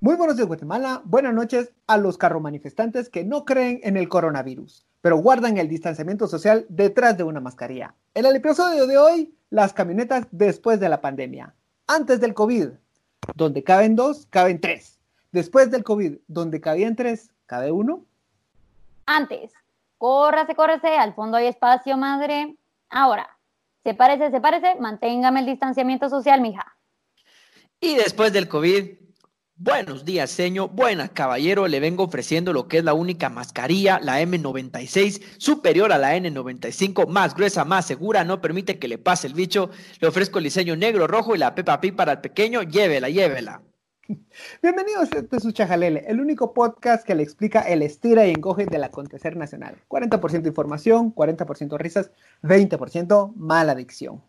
Muy buenos días, Guatemala. Buenas noches a los carro manifestantes que no creen en el coronavirus, pero guardan el distanciamiento social detrás de una mascarilla. En el episodio de hoy, las camionetas después de la pandemia. Antes del COVID, donde caben dos, caben tres. Después del COVID, donde cabían tres, cabe uno. Antes, córrase, córrase, al fondo hay espacio, madre. Ahora, se parece, se parece, manténgame el distanciamiento social, mija. Y después del COVID, Buenos días, señor. Buenas, caballero. Le vengo ofreciendo lo que es la única mascarilla, la M96, superior a la N95, más gruesa, más segura, no permite que le pase el bicho. Le ofrezco el diseño negro, rojo y la Peppa Pig para el pequeño. Llévela, llévela. Bienvenidos a este su Chajalele, el único podcast que le explica el estira y encoge del acontecer nacional. 40% información, 40% risas, 20% mala adicción.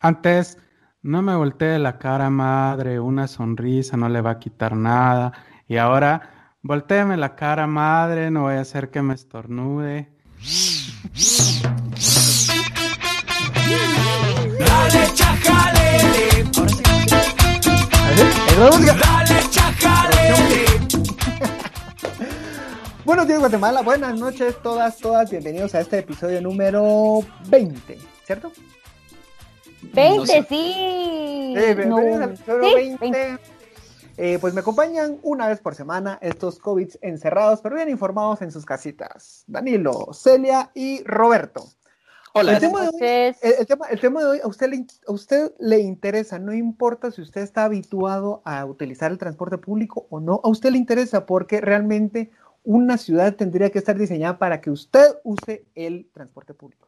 Antes no me voltee la cara, madre, una sonrisa no le va a quitar nada. Y ahora, volteeme la cara, madre, no voy a hacer que me estornude. Dale, chajalele. Dale, chajalele. Buenos días, Guatemala. Buenas noches, todas, todas. Bienvenidos a este episodio número 20, ¿cierto? 20, sí. No. ¿Sí? 20. Eh, pues me acompañan una vez por semana estos COVID encerrados, pero bien informados en sus casitas. Danilo, Celia y Roberto. Hola. El tema, de hoy, el, el, tema, el tema de hoy a usted, le, a usted le interesa, no importa si usted está habituado a utilizar el transporte público o no, a usted le interesa porque realmente una ciudad tendría que estar diseñada para que usted use el transporte público.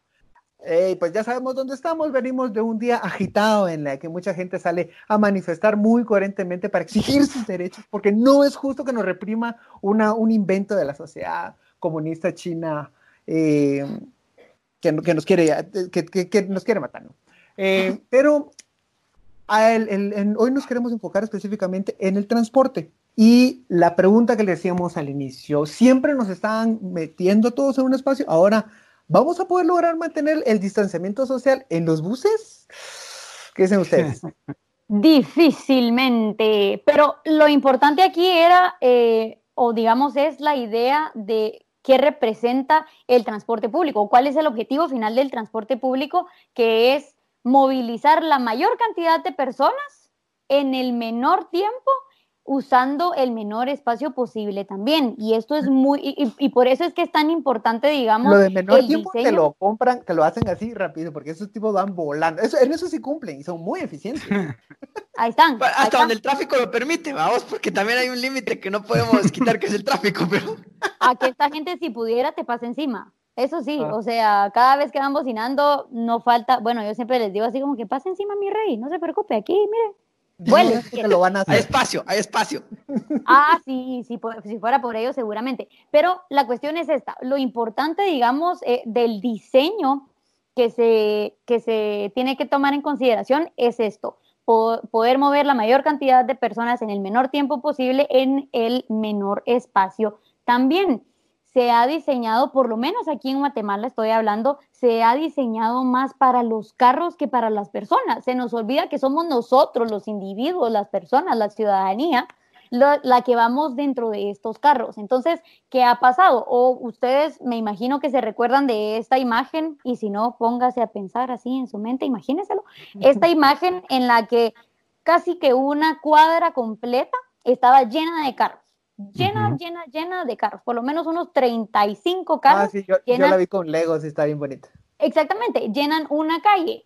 Eh, pues ya sabemos dónde estamos, venimos de un día agitado en el que mucha gente sale a manifestar muy coherentemente para exigir sus derechos, porque no es justo que nos reprima una, un invento de la sociedad comunista china eh, que, que, nos quiere, que, que, que, nos quiere matar. ¿no? Eh, pero el, el, hoy nos queremos enfocar específicamente en el transporte. Y la pregunta que le decíamos al inicio, siempre nos están metiendo todos en un espacio, ahora ¿Vamos a poder lograr mantener el distanciamiento social en los buses? ¿Qué dicen ustedes? Difícilmente, pero lo importante aquí era, eh, o digamos, es la idea de qué representa el transporte público, cuál es el objetivo final del transporte público, que es movilizar la mayor cantidad de personas en el menor tiempo usando el menor espacio posible también. Y esto es muy, y, y, por eso es que es tan importante, digamos. Lo de menor tiempo diseño. te lo compran, te lo hacen así rápido, porque esos tipos van volando. Eso, en eso sí cumplen y son muy eficientes. Ahí están. Hasta ahí donde están. el tráfico lo permite, vamos, porque también hay un límite que no podemos quitar, que es el tráfico, pero. A que esta gente, si pudiera, te pasa encima. Eso sí, ah. o sea, cada vez que van bocinando, no falta, bueno, yo siempre les digo así como que pase encima mi rey, no se preocupe, aquí, mire, Vuele. que lo van a hacer. Hay espacio, hay espacio. Ah, sí, sí, si fuera por ello seguramente. Pero la cuestión es esta, lo importante, digamos, eh, del diseño que se, que se tiene que tomar en consideración es esto, po poder mover la mayor cantidad de personas en el menor tiempo posible en el menor espacio también se ha diseñado, por lo menos aquí en Guatemala estoy hablando, se ha diseñado más para los carros que para las personas. Se nos olvida que somos nosotros, los individuos, las personas, la ciudadanía, la, la, que vamos dentro de estos carros. Entonces, ¿qué ha pasado? O ustedes me imagino que se recuerdan de esta imagen y si no, póngase a pensar así en su mente, imagínenselo. Esta imagen en la que casi que una cuadra completa estaba llena de carros llena, uh -huh. llena, llena de carros, por lo menos unos 35 carros. Ah, sí, yo, llenan, yo la vi con Legos, está bien bonita. Exactamente, llenan una calle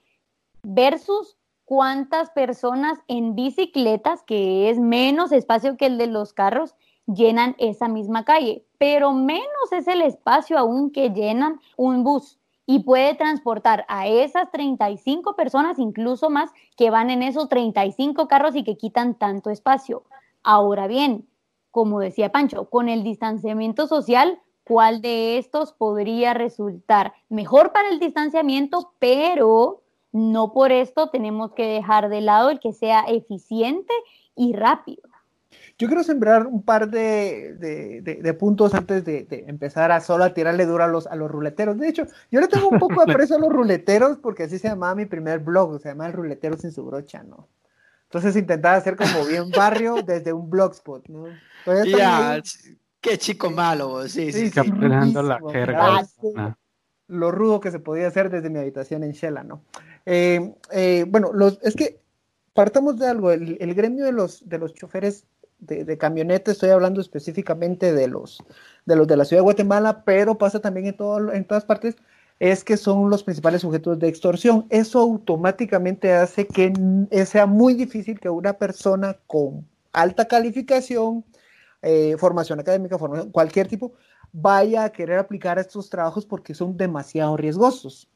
versus cuántas personas en bicicletas, que es menos espacio que el de los carros, llenan esa misma calle, pero menos es el espacio aún que llenan un bus y puede transportar a esas 35 personas, incluso más, que van en esos 35 carros y que quitan tanto espacio. Ahora bien, como decía Pancho, con el distanciamiento social, ¿cuál de estos podría resultar mejor para el distanciamiento, pero no por esto tenemos que dejar de lado el que sea eficiente y rápido? Yo quiero sembrar un par de, de, de, de puntos antes de, empezar a solo a tirarle duro a los, a los ruleteros. De hecho, yo le tengo un poco de aprecio a los ruleteros porque así se llamaba mi primer blog, se llama El Ruletero sin su brocha, ¿no? Entonces intentaba hacer como bien barrio desde un blogspot, ¿no? Ya, muy- qué chico malo, vos, sí, sí. Sí, sí. La jerga. Ah. lo rudo que se podía hacer desde mi habitación en Shela, ¿no? Eh, eh, bueno, los, es que partamos de algo, el, el gremio de los, de los choferes de, de camioneta, estoy hablando específicamente de los, de los de la ciudad de Guatemala, pero pasa también en, todo, en todas partes, es que son los principales sujetos de extorsión. Eso automáticamente hace que n- sea muy difícil que una persona con alta calificación, eh, formación académica, formación, cualquier tipo, vaya a querer aplicar estos trabajos porque son demasiado riesgosos.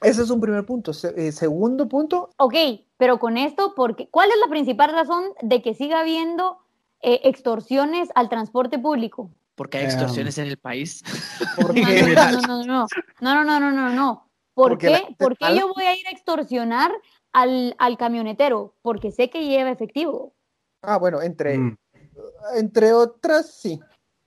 Ese es un primer punto. Eh, segundo punto, Ok, pero con esto, porque, ¿cuál es la principal razón de que siga habiendo eh, extorsiones al transporte público? Porque hay extorsiones en el país. No, no, no, no, no, no, no, no, no, no. ¿Por Porque qué? ¿Por qué yo voy a ir a extorsionar al, al camionetero? Porque sé que lleva efectivo. ah, bueno, entre, Mm, entre otras, sí.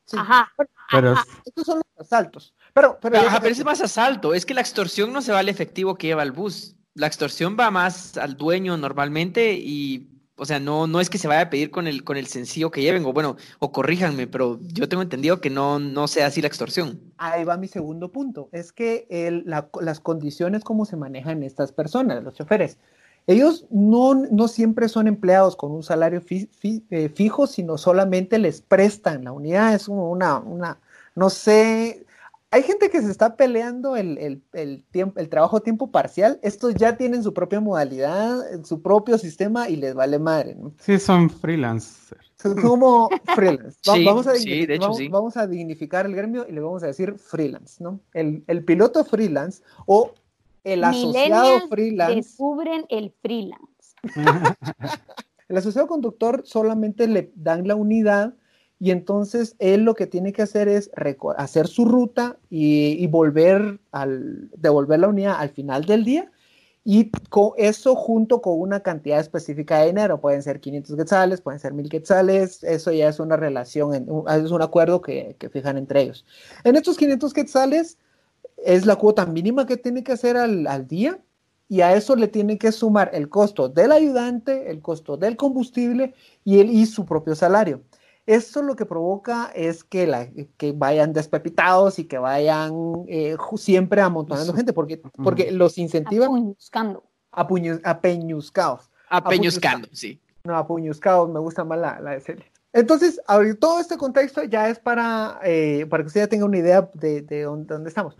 Sí. Ajá. Pero ajá. Estos son los asaltos. Pero, pero, Ajá, pero ese es más asalto. Es que la extorsión no se va al efectivo que lleva el bus. La extorsión va más al dueño normalmente y, o sea, no, no es que se vaya a pedir con el, con el sencillo que lleven, o bueno, o corríjanme, pero yo tengo entendido que no, no sea así la extorsión. ahí va mi segundo punto. Es que las condiciones como se manejan estas personas, los choferes. Ellos no, no siempre son empleados con un salario eh, fijo, sino solamente les prestan. La unidad es una, una, no sé, hay gente que se está peleando el, el, el tiempo, el trabajo a tiempo parcial. Estos ya tienen su propia modalidad, su propio sistema y les vale madre, ¿no? sí, son freelancers. Como freelance. Va- Sí, vamos, a sí, dignificar, de hecho, vamos, sí. vamos a dignificar el gremio y le vamos a decir freelance, ¿no? El, el piloto freelance o el asociado freelance. descubren el freelance. El asociado conductor solamente le dan la unidad y entonces él lo que tiene que hacer es hacer su ruta y, volver al, devolver la unidad al final del día y con eso junto con una cantidad específica de dinero, pueden ser 500 quetzales, pueden ser 1000 quetzales, eso ya es una relación, es un acuerdo que, que fijan entre ellos. En estos 500 quetzales es la cuota mínima que tiene que hacer al, al día y a eso le tiene que sumar el costo del ayudante, el costo del combustible y, el, y su propio salario. Esto lo que provoca es que, la, que vayan despepitados y que vayan eh, siempre amontonando gente, porque, porque los incentivan Buscando. a, puñu- a peñuscados. Apeñuscando, sí. No, apuñuscados, me gusta más la, la de serie. Entonces, abrir todo este contexto ya es para, eh, para que usted ya tenga una idea de, de dónde, dónde estamos.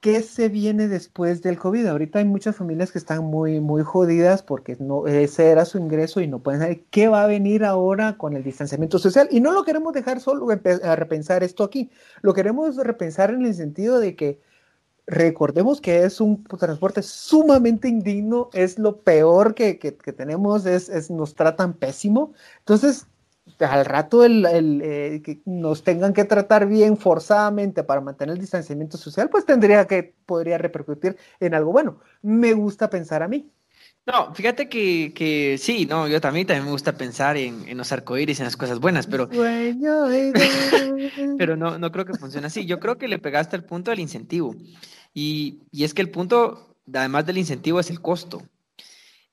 ¿Qué se viene después del COVID? Ahorita hay muchas familias que están muy, muy jodidas porque no, ese era su ingreso y no pueden saber qué va a venir ahora con el distanciamiento social. Y no lo queremos dejar solo a repensar esto aquí, lo queremos repensar en el sentido de que recordemos que es un transporte sumamente indigno, es lo peor que, que- tenemos, es- nos tratan pésimo. Entonces, al rato el, el, eh, que nos tengan que tratar bien forzadamente para mantener el distanciamiento social, pues tendría que, podría repercutir en algo bueno. Me gusta pensar a mí. No, fíjate que, que sí, no, yo también, también me gusta pensar en, en los arcoíris, en las cosas buenas, pero, Sueño pero no, no creo que funcione así. Yo creo que le pegaste al punto del incentivo. Y, y es que el punto, además del incentivo, es el costo.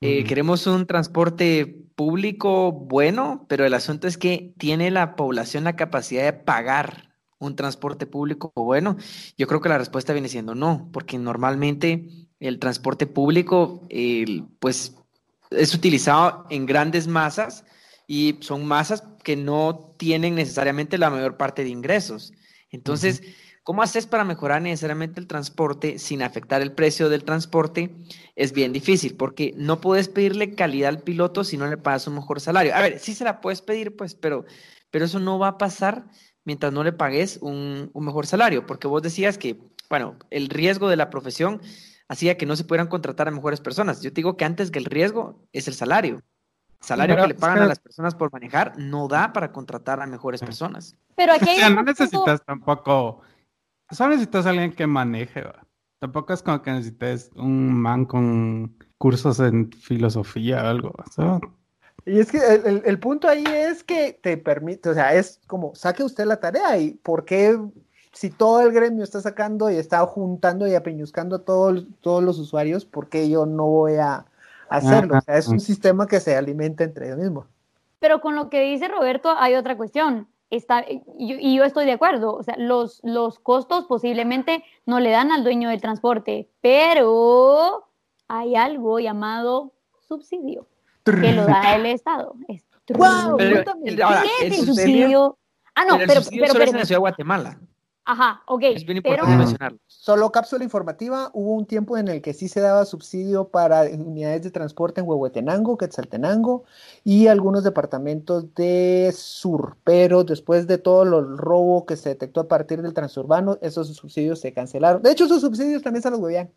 Eh, queremos un transporte público bueno, pero el asunto es que tiene la población la capacidad de pagar un transporte público bueno. Yo creo que la respuesta viene siendo no, porque normalmente el transporte público, pues, es utilizado en grandes masas y son masas que no tienen necesariamente la mayor parte de ingresos. Entonces, ¿cómo haces para mejorar necesariamente el transporte sin afectar el precio del transporte? Es bien difícil porque no puedes pedirle calidad al piloto si no le pagas un mejor salario. A ver, sí se la puedes pedir, pues, pero, pero eso no va a pasar mientras no le pagues un, un mejor salario, porque vos decías que, bueno, el riesgo de la profesión hacía que no se pudieran contratar a mejores personas. Yo te digo que antes que el riesgo es el salario. El salario Pero que le pagan a las personas por manejar no da para contratar a mejores personas. Pero aquí O sea, no punto- necesitas tampoco. Solo necesitas a alguien que maneje, ¿va? Tampoco es como que necesites un man con cursos en filosofía o algo. Y es que el, el- el punto ahí es que te permite, o sea, es como saque usted la tarea y por qué si todo el gremio está sacando y está juntando y apeñuscando a todos, todos los usuarios, ¿por qué yo no voy a, hacerlo. O sea, es un sistema que se alimenta entre ellos mismos. Pero con lo que dice Roberto hay otra cuestión. Está, y, yo- y yo estoy de acuerdo. O sea, los, los costos posiblemente no le dan al dueño del transporte, pero hay algo llamado subsidio que lo da el Estado. Es- ¡Guau! Pero, ahora, ¿Qué el es el subsidio, subsidio? Ah, no, pero pero, pero, en la ciudad de Guatemala. Ajá, ok. Es bien pero- importante mencionarlo. Solo cápsula informativa, hubo un tiempo en el que sí se daba subsidio para unidades de transporte en Huehuetenango, Quetzaltenango y algunos departamentos de sur, pero después de todo el robo que se detectó a partir del transurbano, esos subsidios se cancelaron. De hecho, esos subsidios también se los huevían.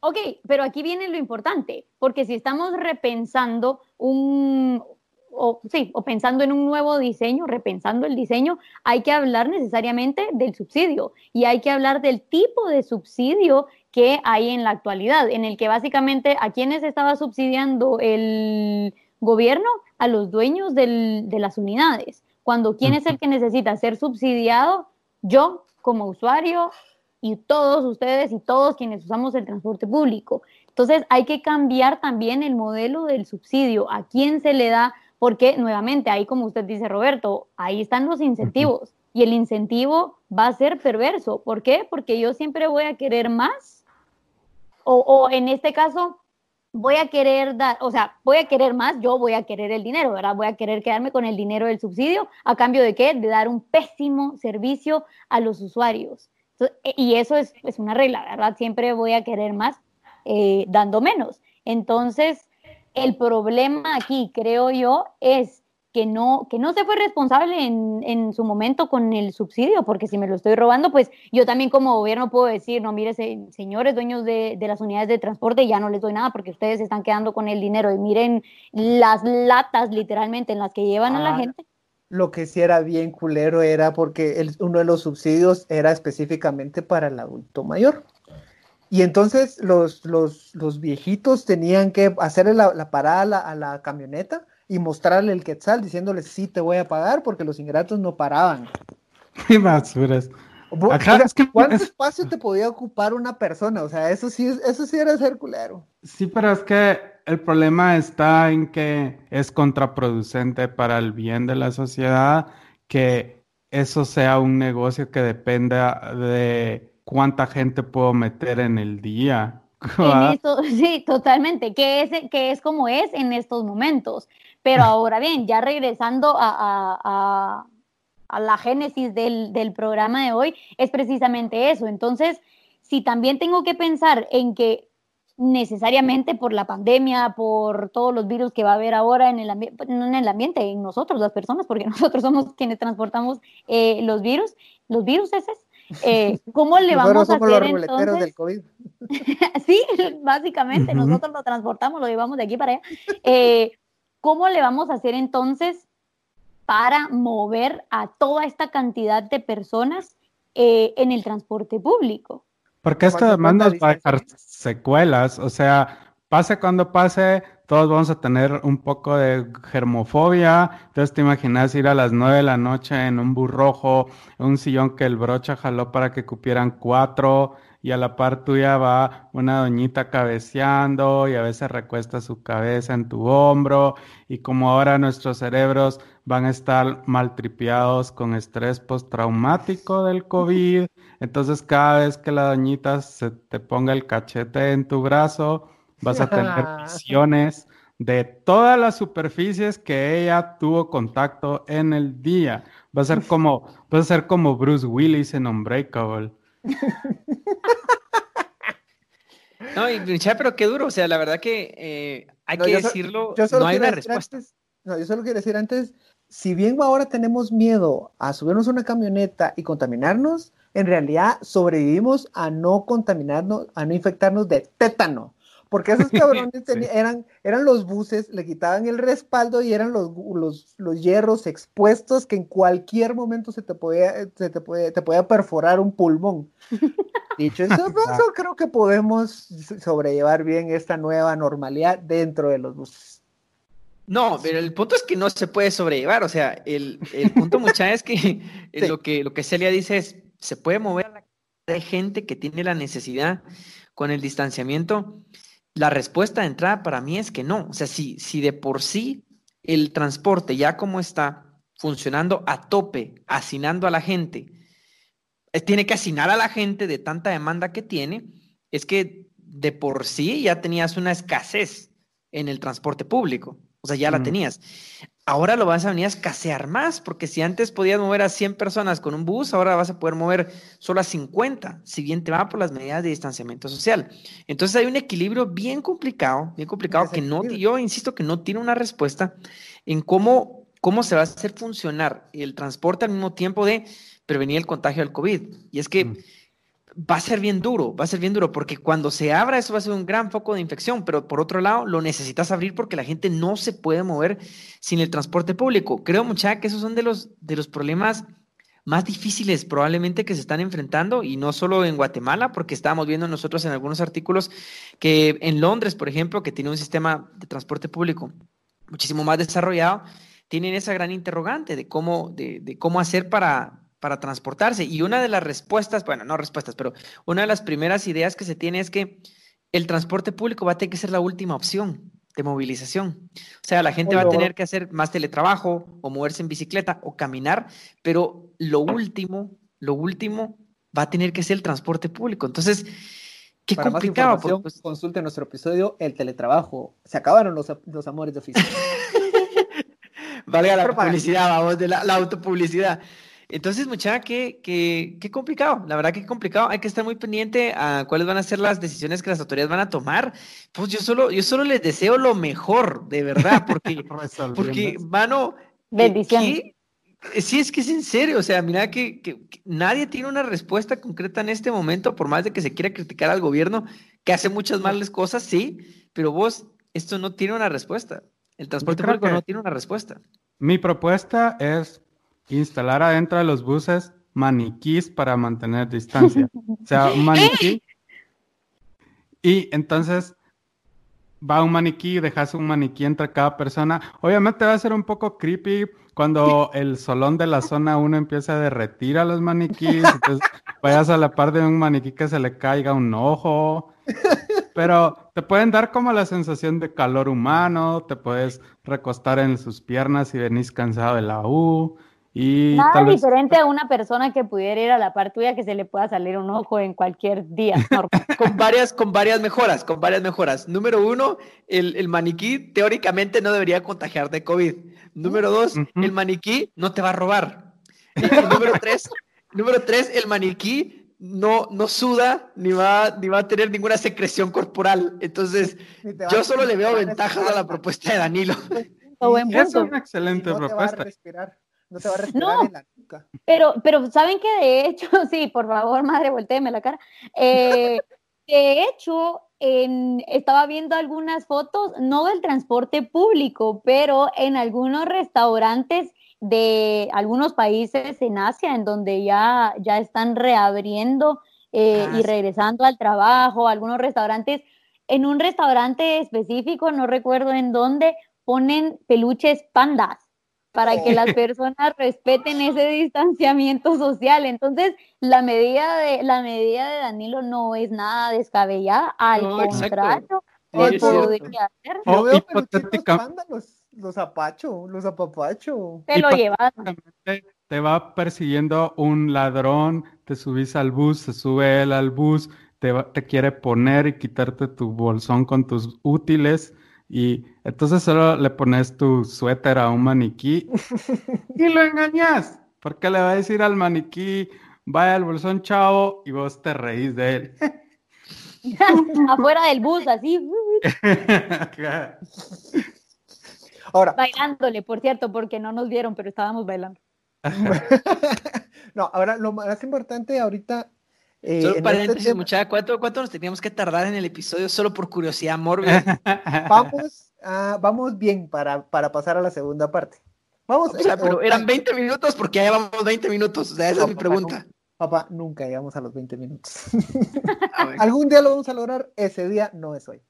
Ok, pero aquí viene lo importante, porque si estamos repensando un, o sí, o pensando en un nuevo diseño, repensando el diseño, hay que hablar necesariamente del subsidio y hay que hablar del tipo de subsidio que hay en la actualidad, en el que básicamente a quienes estaba subsidiando el gobierno, a los dueños del- de las unidades. Cuando quién es el que necesita ser subsidiado, yo como usuario y todos ustedes y todos quienes usamos el transporte público. Entonces hay que cambiar también el modelo del subsidio, a quién se le da, porque nuevamente ahí como usted dice Roberto, ahí están los incentivos y el incentivo va a ser perverso. ¿Por qué? Porque yo siempre voy a querer más o, o en este caso voy a querer dar, o sea, voy a querer más, yo voy a querer el dinero, ¿verdad? Voy a querer quedarme con el dinero del subsidio a cambio de qué? De dar un pésimo servicio a los usuarios. Entonces, e- y eso es, es una regla, ¿verdad? Siempre voy a querer más eh, dando menos. Entonces, el problema aquí, creo yo, es que no, que no se fue responsable en, en su momento con el subsidio, porque si me lo estoy robando, pues yo también como gobierno puedo decir, no, mire, se- señores dueños de, de las unidades de transporte, ya no les doy nada porque ustedes se están quedando con el dinero y miren las latas literalmente en las que llevan a la Ah, gente. Lo que sí era bien culero era porque el- uno de los subsidios era específicamente para el adulto mayor. Y entonces los, los, los viejitos tenían que hacerle la, la parada a la, a la camioneta y mostrarle el quetzal diciéndole sí te voy a pagar porque los ingratos no paraban. Qué basuras. O sea, es que- ¿Cuánto es- espacio te podía ocupar una persona? O sea, eso sí, es- eso sí era ser culero. Sí, pero es que el problema está en que es contraproducente para el bien de la sociedad que eso sea un negocio que dependa de cuánta gente puedo meter en el día. En esto, sí, totalmente, que es, que es como es en estos momentos. Pero ahora bien, ya regresando a, a- a- a la génesis del, del programa de hoy, es precisamente eso. Entonces, si también tengo que pensar en que necesariamente por la pandemia, por todos los virus que va a haber ahora en el, en el ambiente, en nosotros, las personas, porque nosotros somos quienes transportamos eh, los virus, los virus esos, eh, ¿cómo le Nosotros vamos a somos los hacer ruleteros entonces? del COVID. Sí, básicamente, Ujú. nosotros lo transportamos, lo llevamos de aquí para allá. Eh, ¿Cómo le vamos a hacer entonces para mover a toda esta cantidad de personas eh, en el transporte público? Porque cuenta nos va a dejar secuelas, o sea, pase cuando pase, todos vamos a tener un poco de germofobia. Entonces te imaginas ir a las nueve de la noche en un bus rojo, un sillón que el brocha jaló para que cupieran cuatro, y a la par tuya va una doñita cabeceando y a veces recuesta su cabeza en tu hombro, y como ahora nuestros cerebros van a estar maltripeados con estrés postraumático del COVID, entonces cada vez que la doñita se te ponga el cachete en tu brazo, vas a tener visiones de todas las superficies que ella tuvo contacto en el día. Va a ser como, va a ser como Bruce Willis en Unbreakable. No, y mucha, pero qué duro, o sea, la verdad que eh, hay No, que yo so- decirlo, yo no hay una respuesta. antes- no, yo solo quiero decir antes, si bien ahora tenemos miedo a subirnos a una camioneta y contaminarnos, en realidad sobrevivimos a no contaminarnos, a no infectarnos de tétano. Porque esos cabrones Sí. eran, eran los buses, le quitaban el respaldo y eran los, los, los hierros expuestos que en cualquier momento se te podía, se te podía, te podía perforar un pulmón. Dicho eso, eso creo que podemos sobrellevar bien esta nueva normalidad dentro de los buses. No, pero el punto es que no se puede sobrellevar, o sea, el, el punto mucha es que eh, Sí. lo que lo que Celia dice es, se puede mover a la de gente que tiene la necesidad con el distanciamiento, la respuesta de entrada para mí es que no. O sea, si, si de por sí el transporte ya como está funcionando a tope, hacinando a la gente, eh, tiene que hacinar a la gente de tanta demanda que tiene, es que de por sí ya tenías una escasez en el transporte público. O sea, ya la tenías. Ahora lo vas a venir a escasear más, porque si antes podías mover a 100 personas con un bus, ahora vas a poder mover solo a 50, si bien te va por las medidas de distanciamiento social. Entonces hay un equilibrio bien complicado, bien complicado, que no, yo insisto que no tiene una respuesta en cómo, cómo se va a hacer funcionar el transporte al mismo tiempo de prevenir el contagio del COVID. Y es que Mm. Va a ser bien duro, va a ser bien duro, porque cuando se abra eso va a ser un gran foco de infección, pero por otro lado lo necesitas abrir porque la gente no se puede mover sin el transporte público. Creo, muchacha, que esos son de los, de los problemas más difíciles probablemente que se están enfrentando y no solo en Guatemala, porque estábamos viendo nosotros en algunos artículos que en Londres, por ejemplo, que tiene un sistema de transporte público muchísimo más desarrollado, tienen esa gran interrogante de cómo, de, de cómo hacer para, para transportarse. Y una de las respuestas, bueno, no respuestas, pero una de las primeras ideas que se tiene es que el transporte público va a tener que ser la última opción de movilización. O sea, la gente va a tener que hacer más teletrabajo o moverse en bicicleta o caminar, pero lo último, lo último va a tener que ser el transporte público. Entonces, qué Para más complicado. porque, información, pues, consulte nuestro episodio El teletrabajo. Se acabaron los, los amores de oficina. Valga la publicidad, vamos, de la, la autopublicidad. Entonces, muchacha, qué, qué, qué complicado, la verdad que complicado. Hay que estar muy pendiente a cuáles van a ser las decisiones que las autoridades van a tomar. Pues yo solo, yo solo les deseo lo mejor, de verdad, porque, porque, mano, ¿qué- Bendiciones. qué? Sí, es que es en serio, o sea, mira que, que- que nadie tiene una respuesta concreta en este momento, por más de que se quiera criticar al gobierno, que hace muchas malas cosas, sí, pero vos, esto no tiene una respuesta. El transporte público no tiene una respuesta. Mi propuesta es instalar adentro de los buses maniquís para mantener distancia. O sea, un maniquí. Y entonces va un maniquí, dejas un maniquí entre cada persona. Obviamente va a ser un poco creepy cuando el solón de la zona 1 empieza a derretir a los maniquís. Entonces vayas a la par de un maniquí que se le caiga un ojo. Pero te pueden dar como la sensación de calor humano, te puedes recostar en sus piernas si venís cansado de la U. Y Nada tal vez diferente a una persona que pudiera ir a la par tuya que se le pueda salir un ojo en cualquier día. Con varias, con varias mejoras, con varias mejoras. Número uno, el, el maniquí teóricamente no debería contagiar de COVID. Número dos, el maniquí no te va a robar. Y, y número tres, número tres, el maniquí no, no suda ni va, ni va a tener ninguna secreción corporal. Entonces, yo solo le veo ventajas a la propuesta de Danilo. Es una excelente no te va a propuesta. No te va a respirar No. en la nuca. Pero, pero saben que de hecho, sí, por favor, madre, volteeme la cara. Eh, de hecho, en- estaba viendo algunas fotos, no del transporte público, pero en algunos restaurantes de algunos países en Asia, en donde ya, ya están reabriendo eh, Ah, y sí. regresando al trabajo, algunos restaurantes, en un restaurante específico, no recuerdo en dónde, ponen peluches pandas para que las personas respeten ese distanciamiento social. Entonces, la medida de la medida de Danilo no es nada descabellada, al No, contrario, se podría hacer. Hipotética- panda, los, los apacho, los apapacho. Se lo. Hipotéticamente, Te va persiguiendo un ladrón, te subís al bus, se sube él al bus, te, va- te quiere poner y quitarte tu bolsón con tus útiles y entonces solo le pones tu suéter a un maniquí y lo engañas. Porque le va a decir al maniquí, vaya al bolsón, chavo, y vos te reís de él. afuera del bus, así, Ahora, bailándole, por cierto, porque no nos vieron, pero estábamos bailando. no, ahora lo más importante ahorita. Eh, Solo este paréntesis, muchacha, ¿cuánto, ¿cuánto nos teníamos que tardar en el episodio solo por curiosidad mórbida? vamos, ah, vamos bien para, para pasar a la segunda parte. Vamos, O sea, eh, pero eran 20 minutos porque ya llevamos 20 minutos. O sea, esa No, es mi papá, pregunta. Papá, nunca llegamos a los 20 minutos. A ver. Algún día lo vamos a lograr, ese día no es hoy.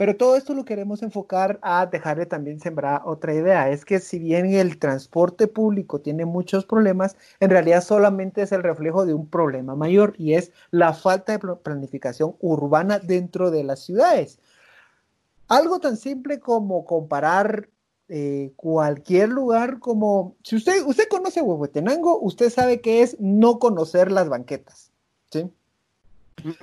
Pero todo esto lo queremos enfocar a dejarle también sembrar otra idea. Es que si bien el transporte público tiene muchos problemas, en realidad solamente es el reflejo de un problema mayor y es la falta de pl- planificación urbana dentro de las ciudades. algo tan simple como comparar eh, cualquier lugar como, si usted, usted conoce Huehuetenango, usted sabe que es no conocer las banquetas, ¿sí?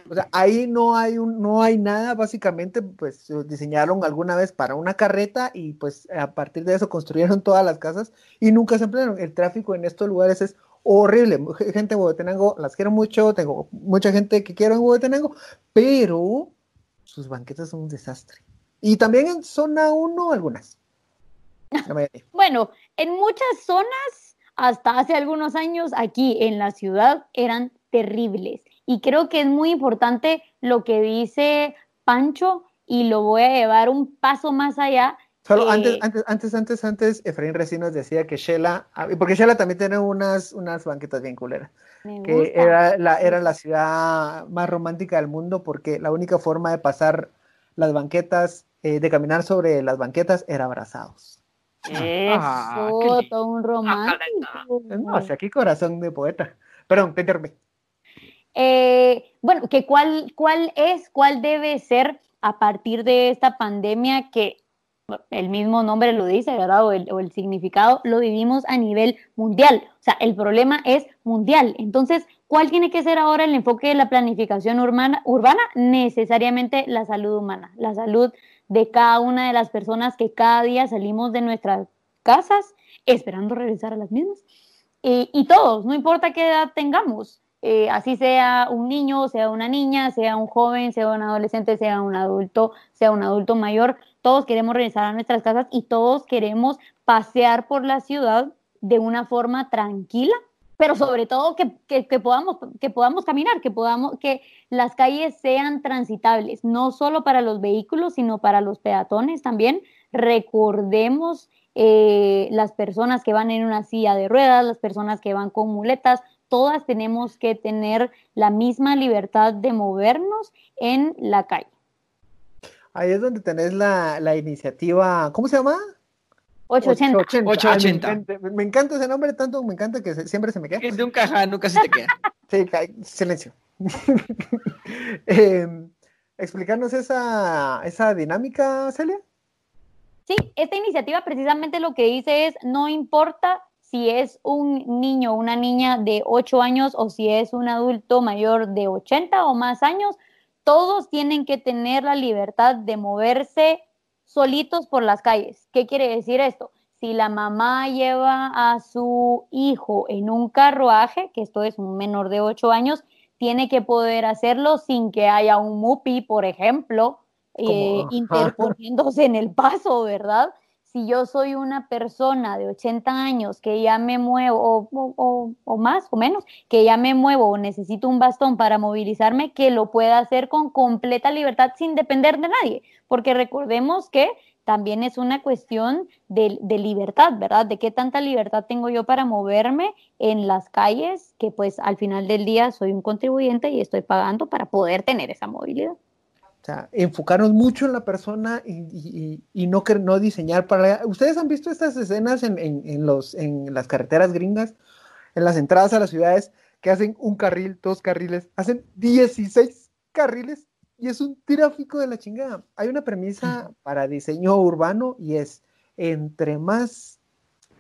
O sea, ahí no hay, un, no hay nada, básicamente, pues diseñaron alguna vez para una carreta y pues a partir de eso construyeron todas las casas y nunca se emplearon. El tráfico en estos lugares es horrible. Gente de Huehuetenango, las quiero mucho, tengo mucha gente que quiero en Huehuetenango, pero sus banquetas son un desastre. Y también en zona 1 algunas. bueno, en muchas zonas, hasta hace algunos años, aquí en la ciudad, eran terribles. Y creo que es muy importante lo que dice Pancho y lo voy a llevar un paso más allá. Solo antes, eh, antes, antes, antes, antes, Efraín Recinos decía que Shela, ah, porque Shela también tiene unas, unas banquetas bien culeras, que era la, era la ciudad más romántica del mundo porque la única forma de pasar las banquetas, eh, de caminar sobre las banquetas, era abrazados. Eso, ah, todo un romántico. No, o sea, aquí corazón de poeta. Perdón, te interrumpí. Eh, bueno, que cuál, cuál es, cuál debe ser a partir de esta pandemia que el mismo nombre lo dice, ¿verdad? O el, o el, significado lo vivimos a nivel mundial. O sea, el problema es mundial. Entonces, ¿cuál tiene que ser ahora el enfoque de la planificación urbana? urbana? Necesariamente la salud humana, la salud de cada una de las personas que cada día salimos de nuestras casas esperando regresar a las mismas. y, y todos, no importa qué edad tengamos, eh, así sea un niño, sea una niña, sea un joven, sea un adolescente, sea un adulto, sea un adulto mayor, todos queremos regresar a nuestras casas y todos queremos pasear por la ciudad de una forma tranquila, pero sobre todo que, que, podamos, que podamos caminar, que, podamos, que las calles sean transitables, no solo para los vehículos, sino para los peatones también. Recordemos eh, las personas que van en una silla de ruedas, las personas que van con muletas, todas tenemos que tener la misma libertad de movernos en la calle. Ahí es donde tenés la, iniciativa, ¿cómo se llama? 880. 880. me, encanta, ese nombre tanto, me encanta que siempre se me queda. Nunca, nunca se te queda. sí, silencio. eh, explicarnos esa, esa dinámica, Celia. Sí, esta iniciativa precisamente lo que dice es, no importa si es un niño o una niña de 8 años o si es un adulto mayor de 80 o más años, todos tienen que tener la libertad de moverse solitos por las calles. ¿Qué quiere decir esto? Si la mamá lleva a su hijo en un carruaje, que esto es un menor de 8 años, tiene que poder hacerlo sin que haya un MUPI, por ejemplo, eh, interponiéndose en el paso, ¿verdad? Si yo soy una persona de 80 años que ya me muevo, o, más o menos, que ya me muevo o necesito un bastón para movilizarme, que lo pueda hacer con completa libertad sin depender de nadie, porque recordemos que también es una cuestión de, de, libertad, ¿verdad? De qué tanta libertad tengo yo para moverme en las calles, que pues al final del día soy un contribuyente y estoy pagando para poder tener esa movilidad sea, enfocarnos mucho en la persona y, no, no diseñar para... ¿Ustedes han visto estas escenas en, los, en las carreteras gringas, en las entradas a las ciudades, que hacen un carril, dos carriles, hacen 16 carriles y es un tráfico de la chingada. Hay una premisa para diseño urbano y es entre más,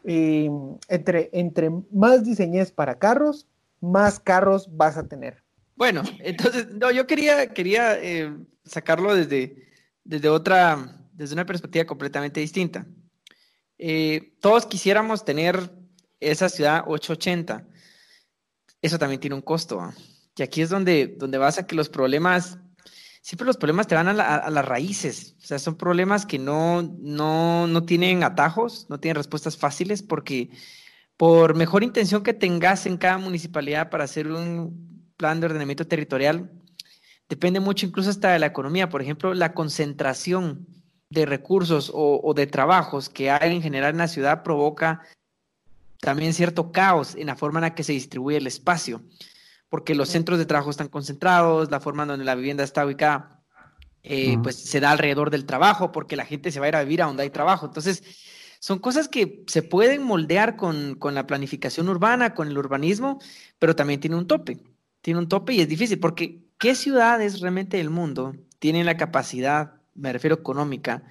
em, entre, entre más diseñes para carros, más carros vas a tener. Bueno, entonces, no, yo quería, quería eh, sacarlo desde, desde otra, desde una perspectiva completamente distinta. Eh, todos quisiéramos tener esa ciudad 880. Eso también tiene un costo. Y aquí es donde, donde vas a que los problemas, siempre los problemas te van a, las raíces. O sea, son problemas que no, no, no tienen atajos, no tienen respuestas fáciles, porque por mejor intención que tengas en cada municipalidad para hacer un plan de ordenamiento territorial, depende mucho incluso hasta de la economía. Por ejemplo, la concentración de recursos o, de trabajos que hay en general en la ciudad provoca también cierto caos en la forma en la que se distribuye el espacio, porque los centros de trabajo están concentrados, la forma en donde la vivienda está ubicada, eh, pues se da alrededor del trabajo, porque la gente se va a ir a vivir a donde hay trabajo. Entonces, son cosas que se pueden moldear con, con la planificación urbana, con el urbanismo, pero también tiene un tope. Tiene un tope y es difícil, porque ¿qué ciudades realmente del mundo tienen la capacidad me refiero económica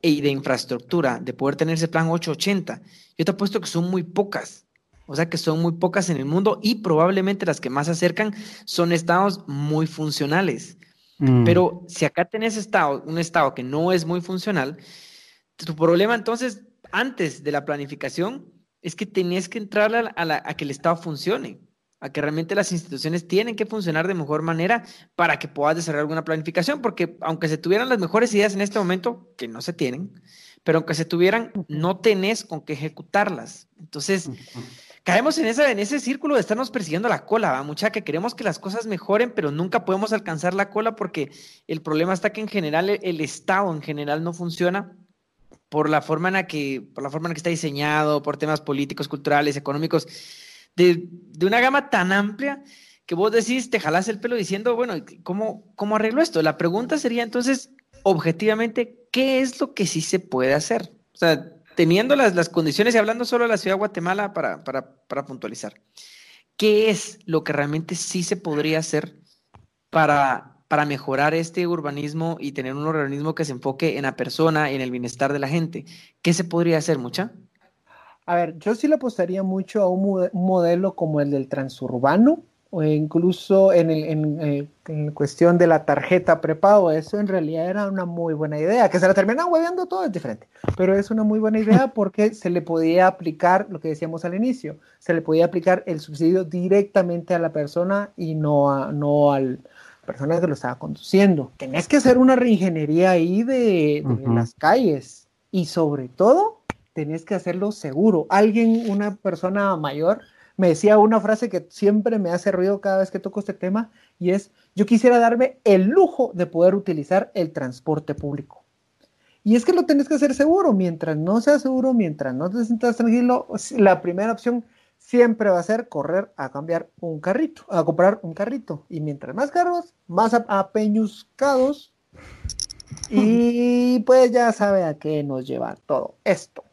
y de infraestructura, de poder tener ese plan 880, yo te apuesto que son muy pocas. O sea que son muy pocas en el mundo y probablemente las que más se acercan son estados muy funcionales. Mm. Pero si acá tenés estado, un estado que no es muy funcional, tu problema entonces, antes de la planificación, es que tenés que entrar a, la- a la- a que el estado funcione, a que realmente las instituciones tienen que funcionar de mejor manera para que puedas desarrollar alguna planificación, porque aunque se tuvieran las mejores ideas en este momento, que no se tienen, pero aunque se tuvieran, no tenés con qué ejecutarlas. Entonces, caemos en, esa, en ese círculo de estarnos persiguiendo la cola, ¿va? mucha que queremos que las cosas mejoren, pero nunca podemos alcanzar la cola porque el problema está que en general el, el Estado en general no funciona por la forma en la que, por la forma en la que está diseñado, por temas políticos, culturales, económicos, de, de una gama tan amplia que vos decís, te jalás el pelo diciendo, bueno, ¿cómo, ¿cómo arreglo esto? La pregunta sería entonces, objetivamente, ¿qué es lo que sí se puede hacer? O sea, teniendo las, las condiciones y hablando solo de la ciudad de Guatemala para, para, para puntualizar, ¿qué es lo que realmente sí se podría hacer para, para mejorar este urbanismo y tener un urbanismo que se enfoque en la persona en el bienestar de la gente? ¿Qué se podría hacer, mucha? A ver, yo sí le apostaría mucho a un, mode- un modelo como el del transurbano, o incluso en, el, en, eh, en cuestión de la tarjeta prepago. Eso en realidad era una muy buena idea. Que se la terminan hueveando todo es diferente, pero es una muy buena idea porque se le podía aplicar lo que decíamos al inicio, se le podía aplicar el subsidio directamente a la persona y no, a, no al persona que lo estaba conduciendo. Tenés que hacer una reingeniería ahí de, las calles y sobre todo tenés que hacerlo seguro. Alguien, una persona mayor, me decía una frase que siempre me hace ruido cada vez que toco este tema y es, yo quisiera darme el lujo de poder utilizar el transporte público. Y es que lo tenés que hacer seguro. Mientras no sea seguro, mientras no te sientas tranquilo, la primera opción siempre va a ser correr a cambiar un carrito, a comprar un carrito. Y mientras más carros, más ap- apeñuscados. Y pues ya sabe a qué nos lleva todo esto.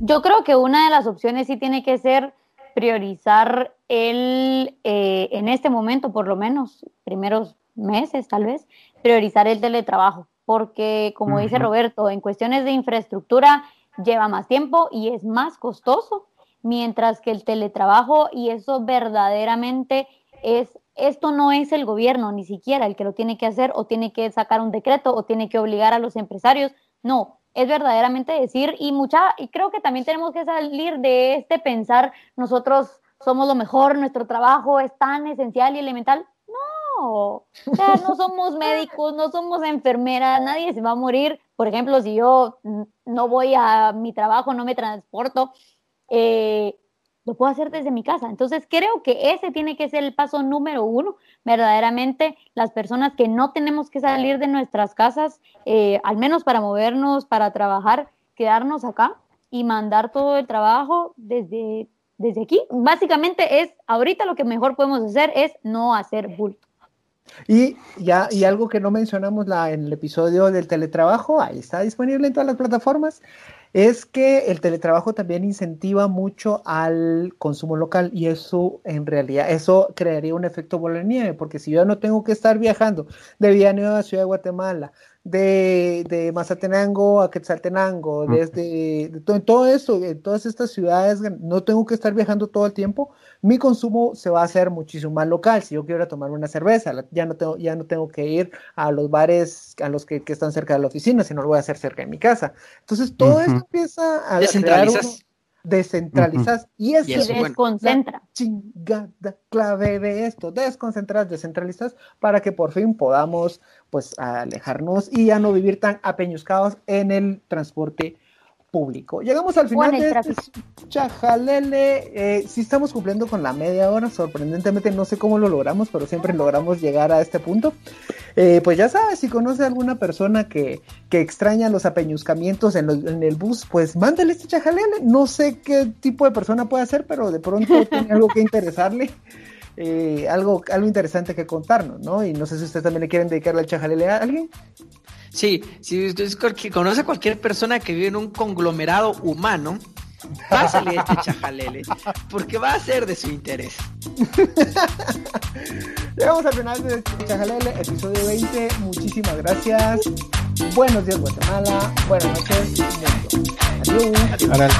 Yo creo que una de las opciones sí tiene que ser priorizar el, eh, en este momento, por lo menos, primeros meses tal vez, priorizar el teletrabajo, porque como dice. Roberto, en cuestiones de infraestructura lleva más tiempo y es más costoso, mientras que el teletrabajo, y eso verdaderamente es, esto no es el gobierno ni siquiera el que lo tiene que hacer o tiene que sacar un decreto o tiene que obligar a los empresarios, no, es verdaderamente decir y mucha y creo que también tenemos que salir de este pensar nosotros somos lo mejor, nuestro trabajo es tan esencial y elemental. No, o sea, no somos médicos, no somos enfermeras, nadie se va a morir. Por ejemplo, si yo no voy a mi trabajo, no me transporto, eh, lo puedo hacer desde mi casa. Entonces creo que ese tiene que ser el paso número uno. Verdaderamente las personas que no tenemos que salir de nuestras casas, eh, al menos para movernos, para trabajar, quedarnos acá y mandar todo el trabajo desde, desde aquí. Básicamente es, ahorita lo que mejor podemos hacer es no hacer bulto. Y ya, y algo que no mencionamos la, en el episodio del teletrabajo, ahí está disponible en todas las plataformas, es que el teletrabajo también incentiva mucho al consumo local y eso en realidad, eso crearía un efecto bola de nieve, porque si yo no tengo que estar viajando de Villanueva a Ciudad de Guatemala, de, de Mazatenango a Quetzaltenango, desde de todo, todo eso, en todas estas ciudades, no tengo que estar viajando todo el tiempo, mi consumo se va a hacer muchísimo más local. Si yo quiero ir a tomar una cerveza, ya no tengo, ya no tengo que ir a los bares a los que, que están cerca de la oficina, sino lo voy a hacer cerca de mi casa. Entonces todo esto Ujú. empieza a crear Descentralizas. uno- descentralizas y eso Y Y eso, bueno. desconcentra. chingada clave de esto, desconcentrar, descentralizar, para que por fin podamos pues alejarnos y ya no vivir tan apeñuscados en el transporte público. Llegamos al final de este chajalele. Eh, sí estamos cumpliendo con la media hora, sorprendentemente no sé cómo lo logramos, pero siempre logramos llegar a este punto. Eh, pues ya sabes, si conoce a alguna persona que, que extraña los apeñuscamientos en, en el bus, pues mándale este chajalele. No sé qué tipo de persona puede ser, pero de pronto tiene algo que interesarle. eh, algo, algo interesante que contarnos, ¿no? Y no sé si ustedes también le quieren dedicarle al chajalele a alguien. Sí, si usted conoce a cualquier persona que vive en un conglomerado humano, Pásale este chajalele, porque va a ser de su interés. Llegamos al final de Chajalele, episodio 20. Muchísimas gracias. Buenos días, Guatemala. Buenas noches, mundo. Adiós. Órale.